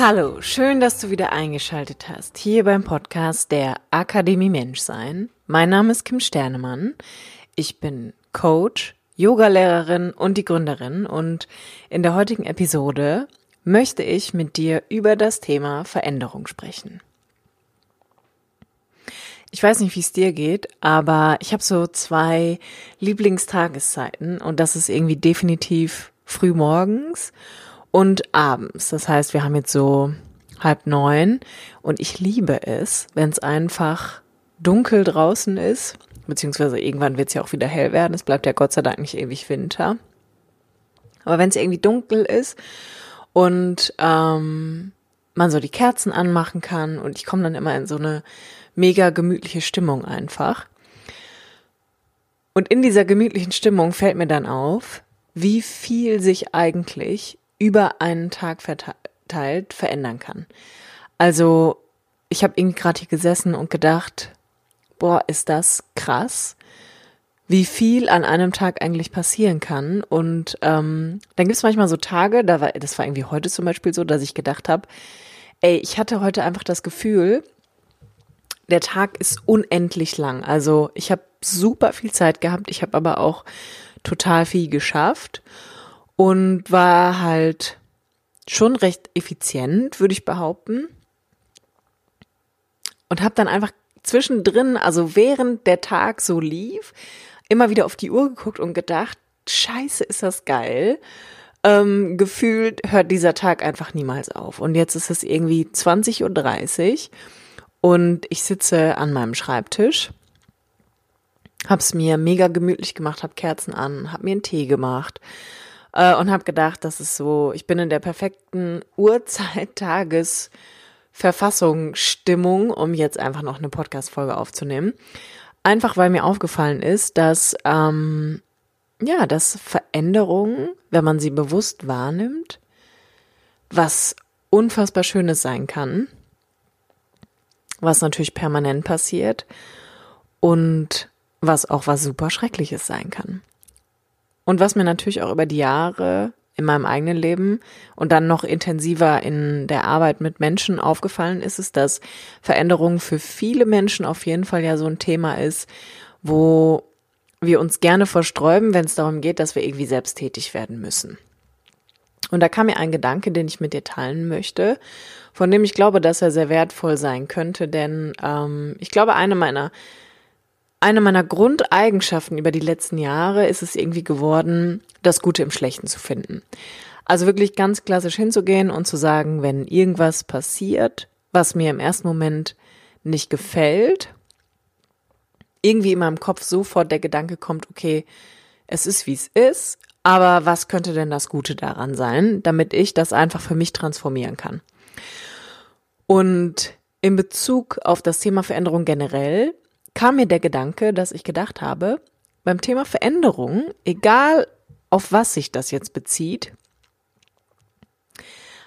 Hallo, schön, dass du wieder eingeschaltet hast, hier beim Podcast der Akademie Menschsein. Mein Name ist Kim Sternemann. Ich bin Coach, Yogalehrerin und die Gründerin und in der heutigen Episode möchte ich mit dir über das Thema Veränderung sprechen. Ich weiß nicht, wie es dir geht, aber ich habe so zwei Lieblingstageszeiten und das ist irgendwie definitiv früh morgens und abends. Das heißt, wir haben jetzt so halb neun und ich liebe es, wenn es einfach dunkel draußen ist, beziehungsweise irgendwann wird es ja auch wieder hell werden. Es bleibt ja Gott sei Dank nicht ewig Winter. Aber wenn es irgendwie dunkel ist und ähm, man so die Kerzen anmachen kann und ich komme dann immer in so eine mega gemütliche Stimmung einfach. Und in dieser gemütlichen Stimmung fällt mir dann auf, wie viel sich eigentlich über einen Tag verteilt verändern kann. Also ich habe irgendwie gerade hier gesessen und gedacht, boah, ist das krass, wie viel an einem Tag eigentlich passieren kann. Und ähm, dann gibt es manchmal so Tage, da war, das war irgendwie heute zum Beispiel so, dass ich gedacht habe, ey, ich hatte heute einfach das Gefühl, der Tag ist unendlich lang. Also ich habe super viel Zeit gehabt, ich habe aber auch total viel geschafft und war halt schon recht effizient, würde ich behaupten. Und habe dann einfach zwischendrin, also während der Tag so lief, immer wieder auf die Uhr geguckt und gedacht, scheiße, ist das geil. Ähm, gefühlt hört dieser Tag einfach niemals auf. Und jetzt ist es irgendwie 20.30 Uhr und ich sitze an meinem Schreibtisch, hab's mir mega gemütlich gemacht, hab Kerzen an, hab mir einen Tee gemacht, äh, und habe gedacht, das ist so, ich bin in der perfekten Uhrzeit-Tages-Verfassung-Stimmung, um jetzt einfach noch eine Podcast-Folge aufzunehmen. Einfach weil mir aufgefallen ist, dass ähm, ja, dass Veränderungen, wenn man sie bewusst wahrnimmt, was unfassbar Schönes sein kann, was natürlich permanent passiert und was auch was super Schreckliches sein kann. Und was mir natürlich auch über die Jahre in meinem eigenen Leben und dann noch intensiver in der Arbeit mit Menschen aufgefallen ist, ist, dass Veränderung für viele Menschen auf jeden Fall ja so ein Thema ist, wo wir uns gerne versträuben, wenn es darum geht, dass wir irgendwie selbst tätig werden müssen. Und da kam mir ein Gedanke, den ich mit dir teilen möchte, von dem ich glaube, dass er sehr wertvoll sein könnte, denn ähm, ich glaube, eine meiner eine meiner Grundeigenschaften über die letzten Jahre ist es irgendwie geworden, das Gute im Schlechten zu finden. Also wirklich ganz klassisch hinzugehen und zu sagen, wenn irgendwas passiert, was mir im ersten Moment nicht gefällt, irgendwie in meinem Kopf sofort der Gedanke kommt, okay, es ist wie es ist, aber was könnte denn das Gute daran sein, damit ich das einfach für mich transformieren kann? Und in Bezug auf das Thema Veränderung generell kam mir der Gedanke, dass ich gedacht habe, beim Thema Veränderung, egal auf was sich das jetzt bezieht,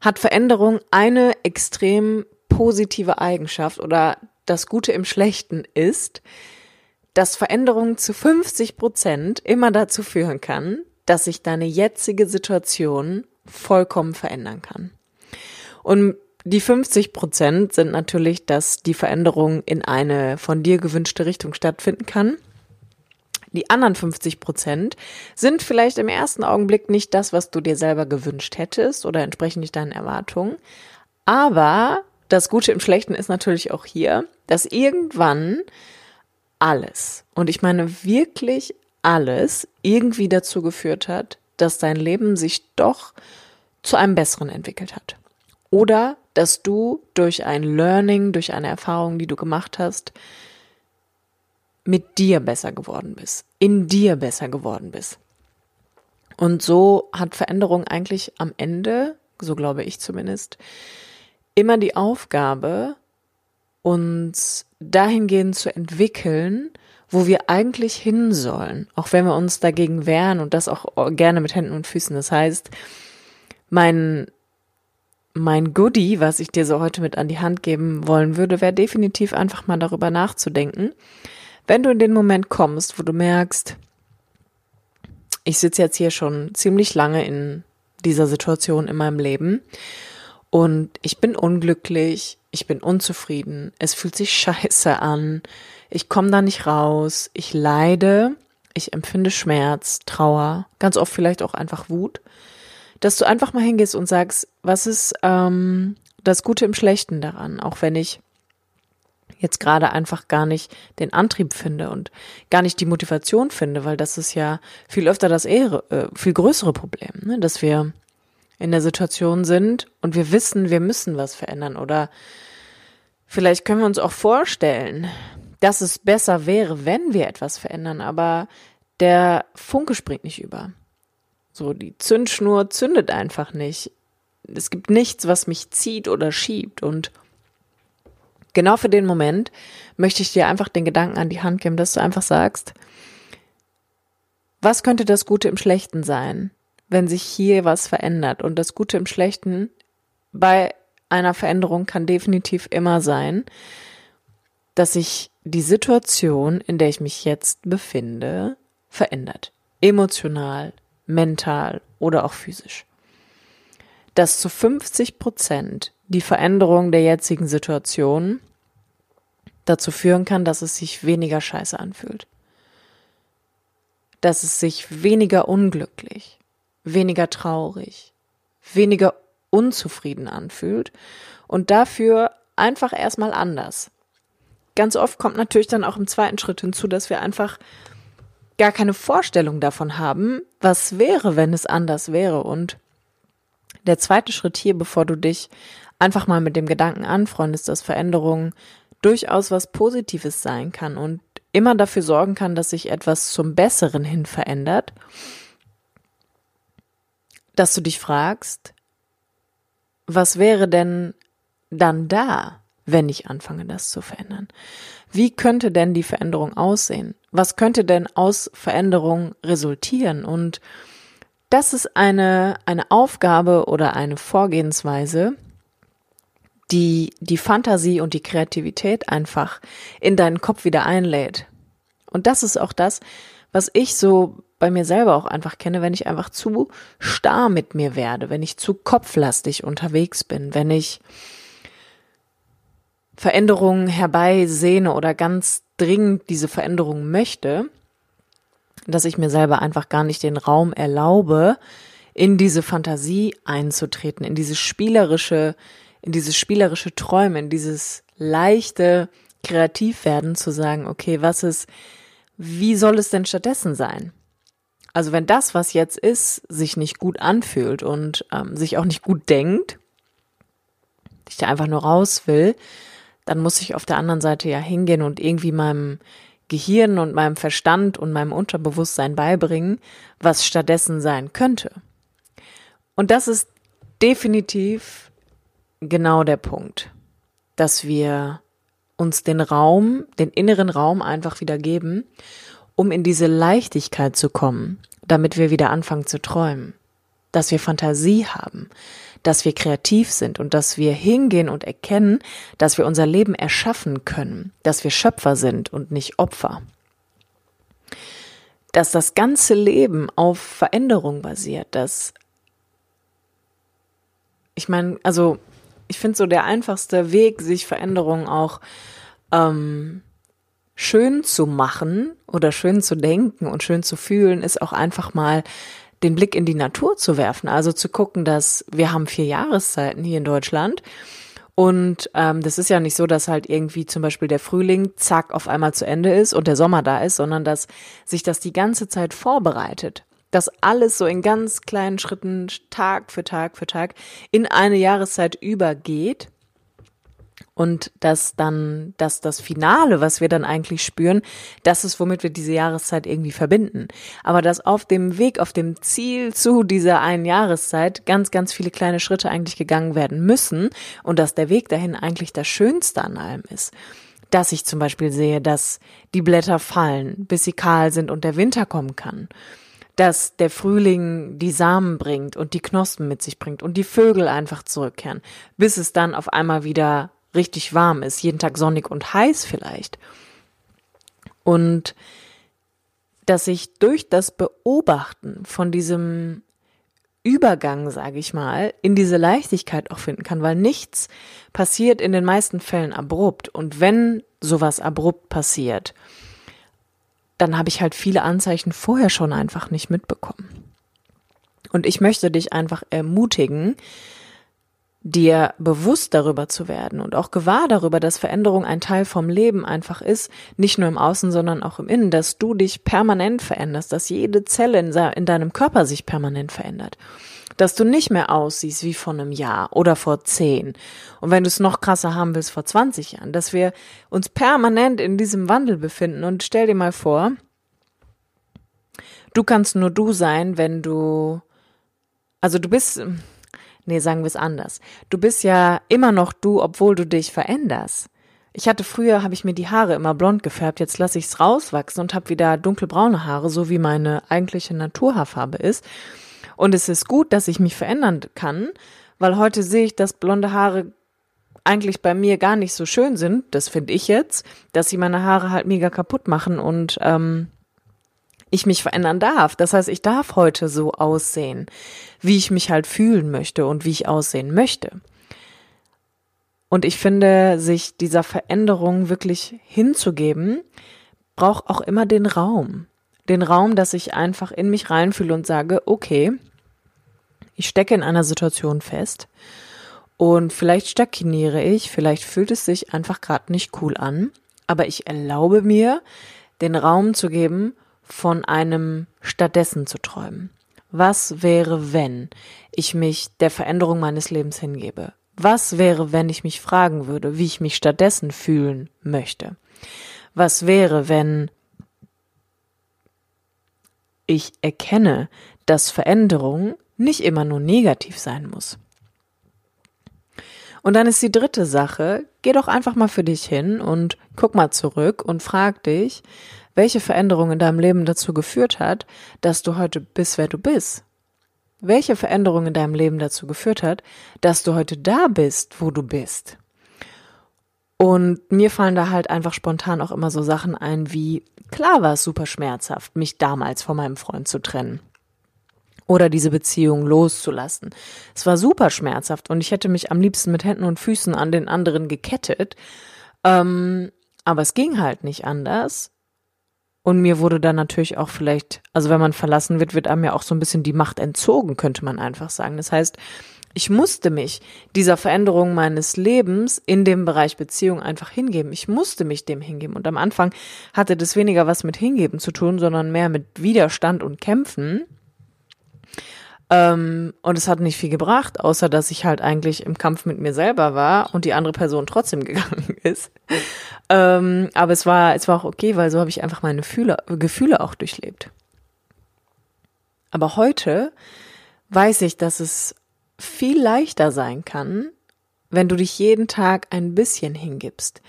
hat Veränderung eine extrem positive Eigenschaft oder das Gute im Schlechten ist, dass Veränderung zu 50 Prozent immer dazu führen kann, dass sich deine jetzige Situation vollkommen verändern kann. Und die 50 Prozent sind natürlich, dass die Veränderung in eine von dir gewünschte Richtung stattfinden kann. Die anderen 50 Prozent sind vielleicht im ersten Augenblick nicht das, was du dir selber gewünscht hättest oder entsprechen nicht deinen Erwartungen. Aber das Gute im Schlechten ist natürlich auch hier, dass irgendwann alles, und ich meine wirklich alles, irgendwie dazu geführt hat, dass dein Leben sich doch zu einem besseren entwickelt hat. Oder dass du durch ein Learning, durch eine Erfahrung, die du gemacht hast, mit dir besser geworden bist, in dir besser geworden bist. Und so hat Veränderung eigentlich am Ende, so glaube ich zumindest, immer die Aufgabe, uns dahingehend zu entwickeln, wo wir eigentlich hin sollen, auch wenn wir uns dagegen wehren und das auch gerne mit Händen und Füßen. Das heißt, mein mein Goodie, was ich dir so heute mit an die Hand geben wollen würde, wäre definitiv einfach mal darüber nachzudenken. Wenn du in den Moment kommst, wo du merkst, ich sitze jetzt hier schon ziemlich lange in dieser Situation in meinem Leben und ich bin unglücklich, ich bin unzufrieden, es fühlt sich scheiße an, ich komme da nicht raus, ich leide, ich empfinde Schmerz, Trauer, ganz oft vielleicht auch einfach Wut, dass du einfach mal hingehst und sagst, was ist ähm, das Gute im Schlechten daran, auch wenn ich jetzt gerade einfach gar nicht den Antrieb finde und gar nicht die Motivation finde, weil das ist ja viel öfter das eher, äh, viel größere Problem, ne? dass wir in der Situation sind und wir wissen, wir müssen was verändern oder vielleicht können wir uns auch vorstellen, dass es besser wäre, wenn wir etwas verändern, aber der Funke springt nicht über. So, die Zündschnur zündet einfach nicht. Es gibt nichts, was mich zieht oder schiebt und genau für den Moment möchte ich dir einfach den Gedanken an die Hand geben, dass du einfach sagst, was könnte das Gute im Schlechten sein, wenn sich hier was verändert? Und das Gute im Schlechten bei einer Veränderung kann definitiv immer sein, dass sich die Situation, in der ich mich jetzt befinde, verändert. Emotional, mental oder auch physisch. Dass zu 50 Prozent die Veränderung der jetzigen Situation dazu führen kann, dass es sich weniger scheiße anfühlt. Dass es sich weniger unglücklich, weniger traurig, weniger unzufrieden anfühlt und dafür einfach erstmal anders. Ganz oft kommt natürlich dann auch im zweiten Schritt hinzu, dass wir einfach gar keine Vorstellung davon haben, was wäre, wenn es anders wäre. Und der zweite Schritt hier, bevor du dich einfach mal mit dem Gedanken anfreundest, dass Veränderung durchaus was Positives sein kann und immer dafür sorgen kann, dass sich etwas zum Besseren hin verändert, dass du dich fragst, was wäre denn dann da, wenn ich anfange, das zu verändern? Wie könnte denn die Veränderung aussehen? Was könnte denn aus Veränderung resultieren? Und das ist eine, eine Aufgabe oder eine Vorgehensweise, die die Fantasie und die Kreativität einfach in deinen Kopf wieder einlädt. Und das ist auch das, was ich so bei mir selber auch einfach kenne, wenn ich einfach zu starr mit mir werde, wenn ich zu kopflastig unterwegs bin, wenn ich Veränderungen herbeisehne oder ganz dringend diese Veränderung möchte, dass ich mir selber einfach gar nicht den Raum erlaube, in diese Fantasie einzutreten, in dieses spielerische, in dieses spielerische Träumen, in dieses leichte Kreativwerden zu sagen, okay, was ist, wie soll es denn stattdessen sein? Also wenn das, was jetzt ist, sich nicht gut anfühlt und ähm, sich auch nicht gut denkt, ich da einfach nur raus will, dann muss ich auf der anderen Seite ja hingehen und irgendwie meinem Gehirn und meinem Verstand und meinem Unterbewusstsein beibringen, was stattdessen sein könnte. Und das ist definitiv genau der Punkt, dass wir uns den Raum, den inneren Raum einfach wieder geben, um in diese Leichtigkeit zu kommen, damit wir wieder anfangen zu träumen, dass wir Fantasie haben, dass wir kreativ sind und dass wir hingehen und erkennen, dass wir unser Leben erschaffen können, dass wir Schöpfer sind und nicht Opfer. Dass das ganze Leben auf Veränderung basiert, dass ich meine, also ich finde so der einfachste Weg, sich Veränderungen auch ähm, schön zu machen oder schön zu denken und schön zu fühlen, ist auch einfach mal den Blick in die Natur zu werfen. Also zu gucken, dass wir haben vier Jahreszeiten hier in Deutschland. Und ähm, das ist ja nicht so, dass halt irgendwie zum Beispiel der Frühling zack auf einmal zu Ende ist und der Sommer da ist, sondern dass sich das die ganze Zeit vorbereitet. Dass alles so in ganz kleinen Schritten Tag für Tag für Tag in eine Jahreszeit übergeht Und dass dann, dass das Finale, was wir dann eigentlich spüren, das ist, womit wir diese Jahreszeit irgendwie verbinden. Aber dass auf dem Weg, auf dem Ziel zu dieser einen Jahreszeit ganz, ganz viele kleine Schritte eigentlich gegangen werden müssen und dass der Weg dahin eigentlich das Schönste an allem ist. Dass ich zum Beispiel sehe, dass die Blätter fallen, bis sie kahl sind und der Winter kommen kann dass der Frühling die Samen bringt und die Knospen mit sich bringt und die Vögel einfach zurückkehren, bis es dann auf einmal wieder richtig warm ist, jeden Tag sonnig und heiß vielleicht. Und dass ich durch das Beobachten von diesem Übergang, sage ich mal, in diese Leichtigkeit auch finden kann, weil nichts passiert in den meisten Fällen abrupt. Und wenn sowas abrupt passiert, dann habe ich halt viele Anzeichen vorher schon einfach nicht mitbekommen. Und ich möchte dich einfach ermutigen, dir bewusst darüber zu werden und auch gewahr darüber, dass Veränderung ein Teil vom Leben einfach ist, nicht nur im Außen, sondern auch im Innen, dass du dich permanent veränderst, dass jede Zelle in, in deinem Körper sich permanent verändert dass du nicht mehr aussiehst wie vor einem Jahr oder vor zehn. Und wenn du es noch krasser haben willst, vor 20 Jahren, dass wir uns permanent in diesem Wandel befinden. Und stell dir mal vor, du kannst nur du sein, wenn du, also du bist, nee, sagen wir es anders. Du bist ja immer noch du, obwohl du dich veränderst. Ich hatte früher, habe ich mir die Haare immer blond gefärbt, jetzt lasse ich es rauswachsen und habe wieder dunkelbraune Haare, so wie meine eigentliche Naturhaarfarbe ist. Und es ist gut, dass ich mich verändern kann, weil heute sehe ich, dass blonde Haare eigentlich bei mir gar nicht so schön sind, das finde ich jetzt, dass sie meine Haare halt mega kaputt machen und ähm, ich mich verändern darf. Das heißt, ich darf heute so aussehen, wie ich mich halt fühlen möchte und wie ich aussehen möchte. Und ich finde, sich dieser Veränderung wirklich hinzugeben, braucht auch immer den Raum den Raum, dass ich einfach in mich reinfühle und sage, okay, ich stecke in einer Situation fest und vielleicht stagniere ich, vielleicht fühlt es sich einfach gerade nicht cool an, aber ich erlaube mir, den Raum zu geben, von einem stattdessen zu träumen. Was wäre, wenn ich mich der Veränderung meines Lebens hingebe? Was wäre, wenn ich mich fragen würde, wie ich mich stattdessen fühlen möchte? Was wäre, wenn ich erkenne, dass Veränderung nicht immer nur negativ sein muss. Und dann ist die dritte Sache, geh doch einfach mal für dich hin und guck mal zurück und frag dich, welche Veränderung in deinem Leben dazu geführt hat, dass du heute bist, wer du bist. Welche Veränderung in deinem Leben dazu geführt hat, dass du heute da bist, wo du bist. Und mir fallen da halt einfach spontan auch immer so Sachen ein wie, klar war es super schmerzhaft, mich damals von meinem Freund zu trennen. Oder diese Beziehung loszulassen. Es war super schmerzhaft und ich hätte mich am liebsten mit Händen und Füßen an den anderen gekettet. Ähm, aber es ging halt nicht anders. Und mir wurde dann natürlich auch vielleicht, also wenn man verlassen wird, wird einem ja auch so ein bisschen die Macht entzogen, könnte man einfach sagen. Das heißt, ich musste mich dieser Veränderung meines Lebens in dem Bereich Beziehung einfach hingeben. Ich musste mich dem hingeben. Und am Anfang hatte das weniger was mit Hingeben zu tun, sondern mehr mit Widerstand und Kämpfen. Ähm, und es hat nicht viel gebracht, außer dass ich halt eigentlich im Kampf mit mir selber war und die andere Person trotzdem gegangen ist. Ähm, aber es war, es war auch okay, weil so habe ich einfach meine Fühle, Gefühle auch durchlebt. Aber heute weiß ich, dass es viel leichter sein kann, wenn du dich jeden Tag ein bisschen hingibst.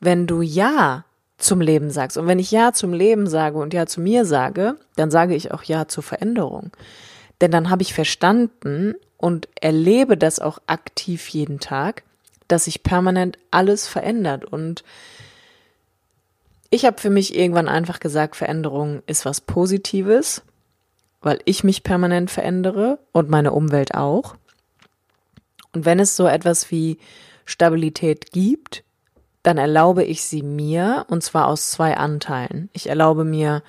Wenn du Ja zum Leben sagst. Und wenn ich Ja zum Leben sage und Ja zu mir sage, dann sage ich auch Ja zur Veränderung. Denn dann habe ich verstanden und erlebe das auch aktiv jeden Tag, dass sich permanent alles verändert. Und ich habe für mich irgendwann einfach gesagt, Veränderung ist was Positives, weil ich mich permanent verändere und meine Umwelt auch. Und wenn es so etwas wie Stabilität gibt, dann erlaube ich sie mir, und zwar aus zwei Anteilen. Ich erlaube mir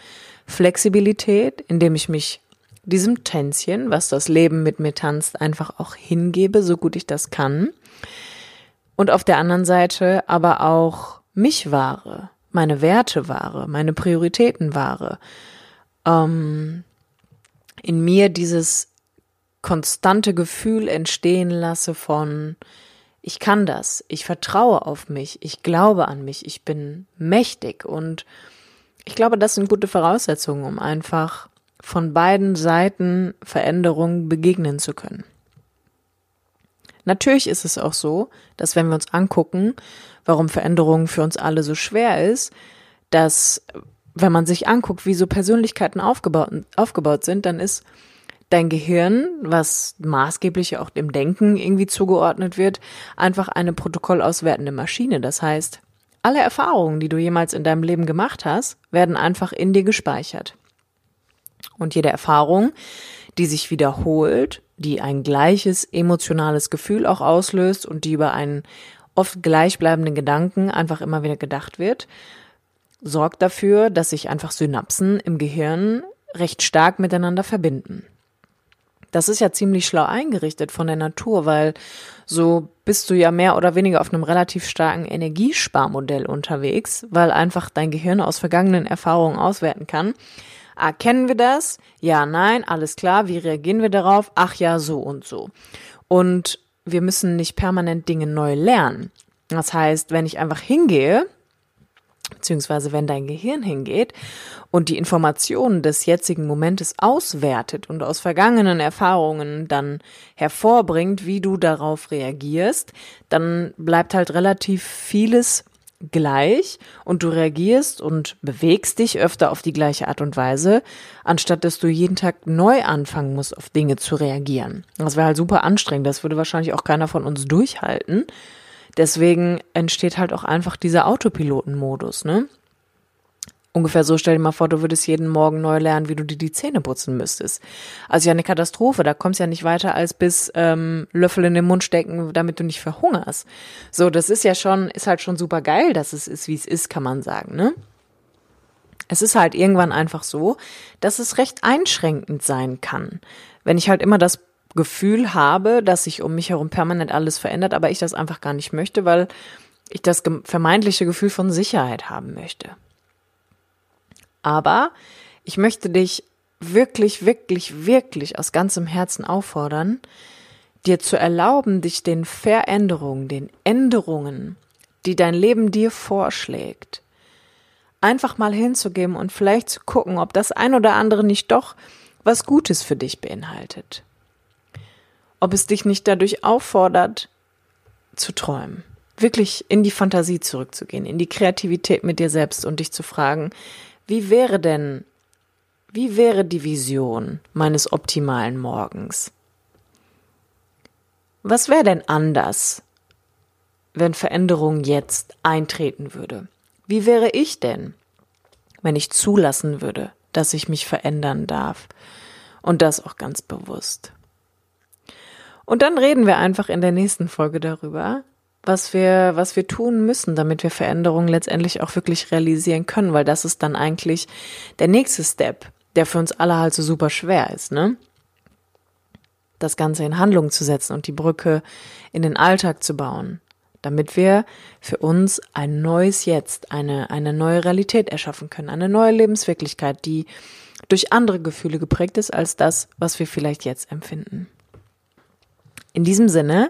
Flexibilität, indem ich mich diesem Tänzchen, was das Leben mit mir tanzt, einfach auch hingebe, so gut ich das kann. Und auf der anderen Seite aber auch mich wahre, meine Werte wahre, meine Prioritäten wahre. Ähm, in mir dieses konstante Gefühl entstehen lasse von, ich kann das, ich vertraue auf mich, ich glaube an mich, ich bin mächtig und ich glaube, das sind gute Voraussetzungen, um einfach von beiden Seiten Veränderungen begegnen zu können. Natürlich ist es auch so, dass wenn wir uns angucken, warum Veränderung für uns alle so schwer ist, dass wenn man sich anguckt, wie so Persönlichkeiten aufgebaut, aufgebaut sind, dann ist dein Gehirn, was maßgeblich auch dem Denken irgendwie zugeordnet wird, einfach eine protokollauswertende Maschine. Das heißt, alle Erfahrungen, die du jemals in deinem Leben gemacht hast, werden einfach in dir gespeichert. Und jede Erfahrung, die sich wiederholt, die ein gleiches emotionales Gefühl auch auslöst und die über einen oft gleichbleibenden Gedanken einfach immer wieder gedacht wird, sorgt dafür, dass sich einfach Synapsen im Gehirn recht stark miteinander verbinden. Das ist ja ziemlich schlau eingerichtet von der Natur, weil so bist du ja mehr oder weniger auf einem relativ starken Energiesparmodell unterwegs, weil einfach dein Gehirn aus vergangenen Erfahrungen auswerten kann. Erkennen wir das? Ja, nein, alles klar. Wie reagieren wir darauf? Ach ja, so und so. Und wir müssen nicht permanent Dinge neu lernen. Das heißt, wenn ich einfach hingehe beziehungsweise wenn dein Gehirn hingeht und die Informationen des jetzigen Momentes auswertet und aus vergangenen Erfahrungen dann hervorbringt, wie du darauf reagierst, dann bleibt halt relativ vieles gleich und du reagierst und bewegst dich öfter auf die gleiche Art und Weise, anstatt dass du jeden Tag neu anfangen musst, auf Dinge zu reagieren. Das wäre halt super anstrengend, das würde wahrscheinlich auch keiner von uns durchhalten. Deswegen entsteht halt auch einfach dieser Autopilotenmodus, ne? Ungefähr so, stell dir mal vor, du würdest jeden Morgen neu lernen, wie du dir die Zähne putzen müsstest. Also ja eine Katastrophe, da kommst ja nicht weiter als bis ähm, Löffel in den Mund stecken, damit du nicht verhungerst. So, das ist ja schon, ist halt schon super geil, dass es ist, wie es ist, kann man sagen, ne? Es ist halt irgendwann einfach so, dass es recht einschränkend sein kann. Wenn ich halt immer das Gefühl habe, dass sich um mich herum permanent alles verändert, aber ich das einfach gar nicht möchte, weil ich das vermeintliche Gefühl von Sicherheit haben möchte. Aber ich möchte dich wirklich, wirklich, wirklich aus ganzem Herzen auffordern, dir zu erlauben, dich den Veränderungen, den Änderungen, die dein Leben dir vorschlägt, einfach mal hinzugeben und vielleicht zu gucken, ob das ein oder andere nicht doch was Gutes für dich beinhaltet ob es dich nicht dadurch auffordert, zu träumen. Wirklich in die Fantasie zurückzugehen, in die Kreativität mit dir selbst und dich zu fragen, wie wäre denn, wie wäre die Vision meines optimalen Morgens? Was wäre denn anders, wenn Veränderung jetzt eintreten würde? Wie wäre ich denn, wenn ich zulassen würde, dass ich mich verändern darf? Und das auch ganz bewusst. Und dann reden wir einfach in der nächsten Folge darüber, was wir, was wir tun müssen, damit wir Veränderungen letztendlich auch wirklich realisieren können, weil das ist dann eigentlich der nächste Step, der für uns alle halt so super schwer ist, ne? Das Ganze in Handlung zu setzen und die Brücke in den Alltag zu bauen, damit wir für uns ein neues Jetzt, eine, eine neue Realität erschaffen können, eine neue Lebenswirklichkeit, die durch andere Gefühle geprägt ist als das, was wir vielleicht jetzt empfinden. In diesem Sinne,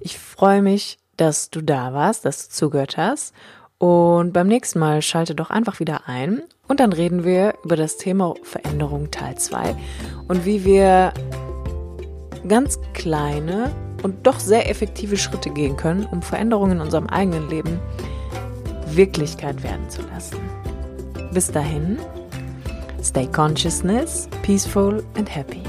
ich freue mich, dass du da warst, dass du zugehört hast. Und beim nächsten Mal schalte doch einfach wieder ein und dann reden wir über das Thema Veränderung Teil 2 und wie wir ganz kleine und doch sehr effektive Schritte gehen können, um Veränderungen in unserem eigenen Leben Wirklichkeit werden zu lassen. Bis dahin, stay consciousness, peaceful and happy.